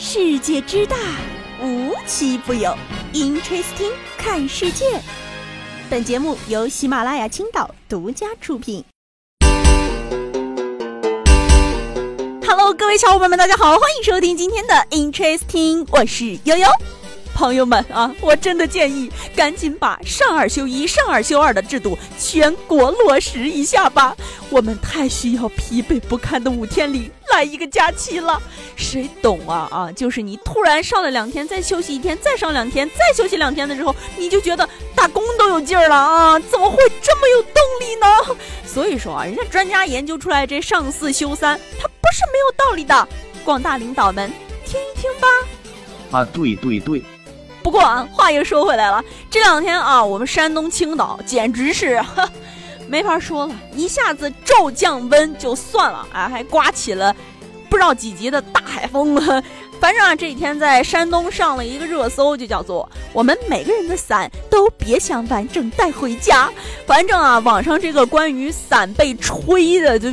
世界之大，无奇不有。Interesting，看世界。本节目由喜马拉雅青岛独家出品。Hello，各位小伙伴们，大家好，欢迎收听今天的 Interesting，我是悠悠。朋友们啊，我真的建议赶紧把上二休一、上二休二的制度全国落实一下吧。我们太需要疲惫不堪的五天里来一个假期了。谁懂啊啊！就是你突然上了两天，再休息一天，再上两天，再休息两天的时候，你就觉得打工都有劲儿了啊！怎么会这么有动力呢？所以说啊，人家专家研究出来这上四休三，它不是没有道理的。广大领导们，听一听吧。啊，对对对。不过啊，话又说回来了，这两天啊，我们山东青岛简直是没法说了，一下子骤降温就算了，啊，还刮起了不知道几级的大海风了。反正啊，这几天在山东上了一个热搜，就叫做“我们每个人的伞都别想完整带回家”。反正啊，网上这个关于伞被吹的，就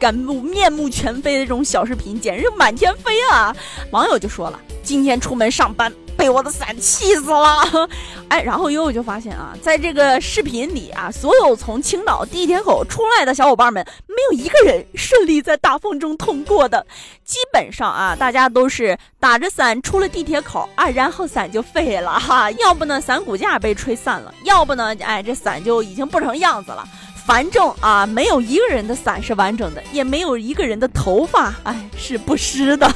感目面目全非的这种小视频，简直就满天飞啊！网友就说了，今天出门上班。被我的伞气死了，哎，然后悠悠就发现啊，在这个视频里啊，所有从青岛地铁口出来的小伙伴们，没有一个人顺利在大风中通过的。基本上啊，大家都是打着伞出了地铁口啊，然后伞就废了哈，要不呢伞骨架被吹散了，要不呢，哎，这伞就已经不成样子了。反正啊，没有一个人的伞是完整的，也没有一个人的头发，哎，是不湿的。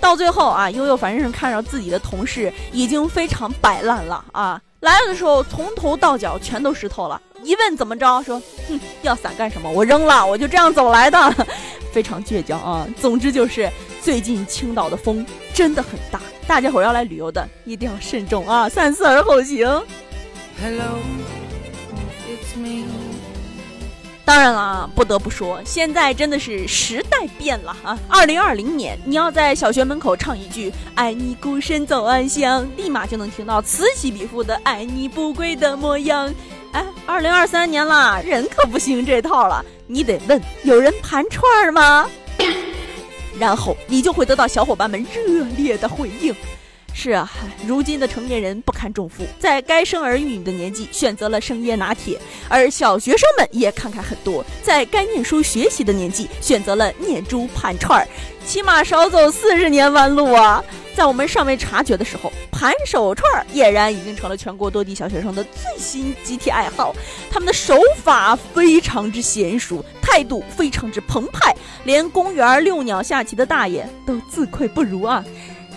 到最后啊，悠悠反正是看着自己的同事已经非常摆烂了啊，来了的时候从头到脚全都湿透了。一问怎么着，说，哼，要伞干什么？我扔了，我就这样走来的，非常倔强啊。总之就是最近青岛的风真的很大，大家伙要来旅游的一定要慎重啊，三思而后行。Hello，it's me。当然了，不得不说，现在真的是时代变了啊！二零二零年，你要在小学门口唱一句“爱你孤身走暗巷”，立马就能听到此起彼伏的“爱你不归的模样”。哎，二零二三年了，人可不行这套了，你得问有人盘串儿吗？然后你就会得到小伙伴们热烈的回应。是啊，如今的成年人不堪重负，在该生儿育女的年纪选择了生椰拿铁，而小学生们也看开很多，在该念书学习的年纪选择了念珠盘串儿，起码少走四十年弯路啊！在我们尚未察觉的时候，盘手串儿俨然已经成了全国多地小学生的最新集体爱好，他们的手法非常之娴熟，态度非常之澎湃，连公园遛鸟下棋的大爷都自愧不如啊！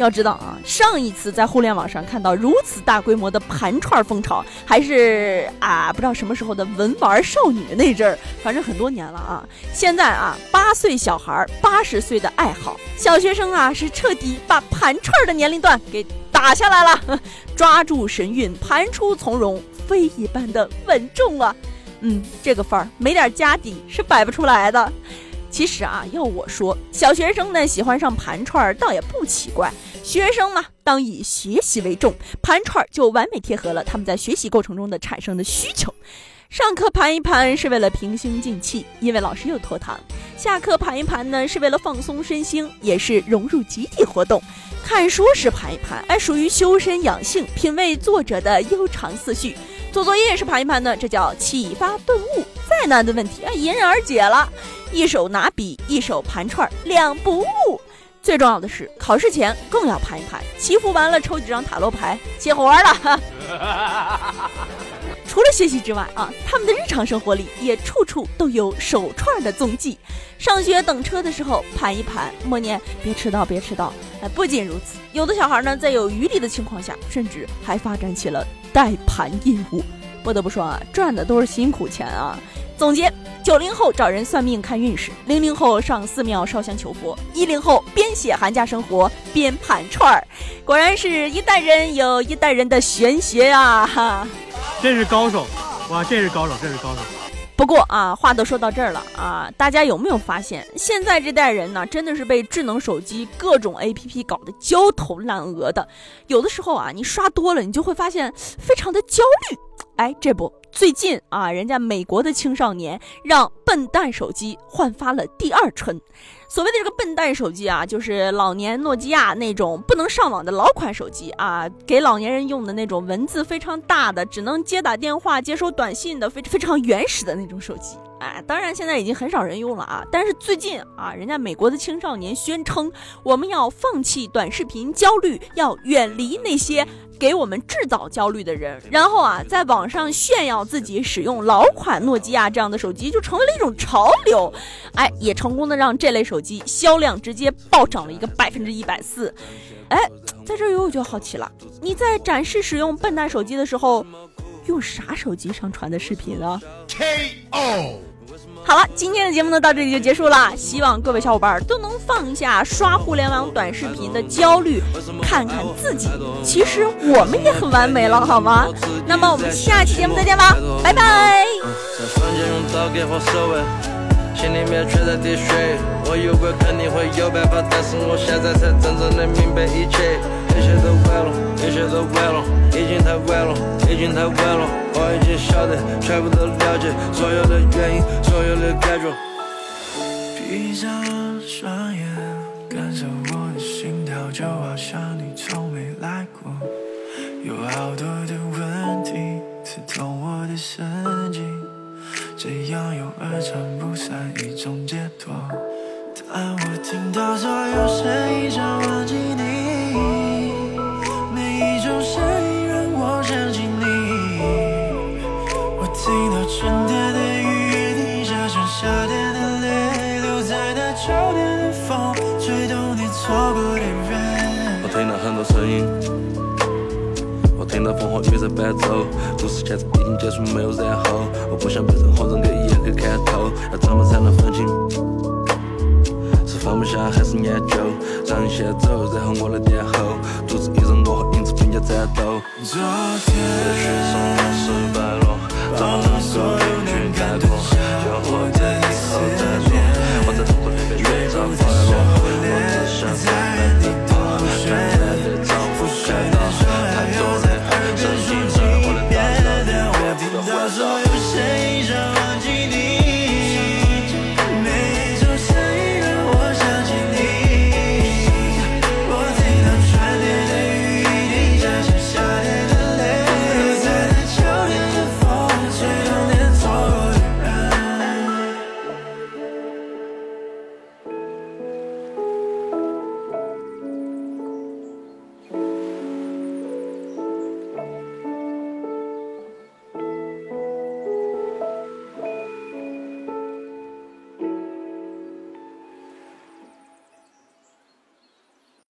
要知道啊，上一次在互联网上看到如此大规模的盘串风潮，还是啊不知道什么时候的文玩少女那阵儿，反正很多年了啊。现在啊，八岁小孩八十岁的爱好，小学生啊是彻底把盘串的年龄段给打下来了，抓住神韵，盘出从容，非一般的稳重啊。嗯，这个范儿没点家底是摆不出来的。其实啊，要我说，小学生呢喜欢上盘串儿，倒也不奇怪。学生嘛，当以学习为重，盘串儿就完美贴合了他们在学习过程中的产生的需求。上课盘一盘是为了平心静气，因为老师又拖堂；下课盘一盘呢，是为了放松身心，也是融入集体活动。看书时盘一盘，哎，属于修身养性，品味作者的悠长思绪；做作业时盘一盘呢，这叫启发顿悟。再难的问题，哎，迎刃而解了。一手拿笔，一手盘串，两不误。最重要的是，考试前更要盘一盘，祈福完了抽几张塔罗牌，接活了。除了学习之外啊，他们的日常生活里也处处都有手串的踪迹。上学等车的时候盘一盘，默念别迟到，别迟到。哎，不仅如此，有的小孩呢，在有余力的情况下，甚至还发展起了代盘业务。不得不说啊，赚的都是辛苦钱啊。总结：九零后找人算命看运势，零零后上寺庙烧香求佛，一零后边写寒假生活边盘串儿。果然是一代人有一代人的玄学啊！哈，真是高手哇！这是高手，这是高手。不过啊，话都说到这儿了啊，大家有没有发现，现在这代人呢，真的是被智能手机各种 APP 搞得焦头烂额的。有的时候啊，你刷多了，你就会发现非常的焦虑。哎，这不，最近啊，人家美国的青少年让笨蛋手机焕发了第二春。所谓的这个笨蛋手机啊，就是老年诺基亚那种不能上网的老款手机啊，给老年人用的那种文字非常大的，只能接打电话、接收短信的非非常原始的那种手机。哎，当然现在已经很少人用了啊。但是最近啊，人家美国的青少年宣称，我们要放弃短视频焦虑，要远离那些。给我们制造焦虑的人，然后啊，在网上炫耀自己使用老款诺基亚这样的手机，就成为了一种潮流。哎，也成功的让这类手机销量直接暴涨了一个百分之一百四。哎，在这儿我就好奇了，你在展示使用笨蛋手机的时候，用啥手机上传的视频啊？K.O. 好了，今天的节目呢到这里就结束了。希望各位小伙伴都能放下刷互联网短视频的焦虑，看看自己，其实我们也很完美了，好吗？那么我们下期节目再见吧，拜拜。心里面却在滴水，我以为肯定会有办法，但是我现在才真正的明白一切，一切都晚了，一切都晚了，已经太晚了，已经太晚了，我已经晓得，全部都了解，所有的原因，所有的感觉。闭上双眼，感受我的心跳，就好像很多声音。我听到风和雨在伴奏，故事现在已经结束，没有然后。我不想被任何人给一眼给看透，要怎么才能分清？是放不下还是念旧？让你先走，然后我来殿后，独自一人，我和影子并肩战斗。昨天的雪松满是败落，怎么能够一句带过？就活在以后的。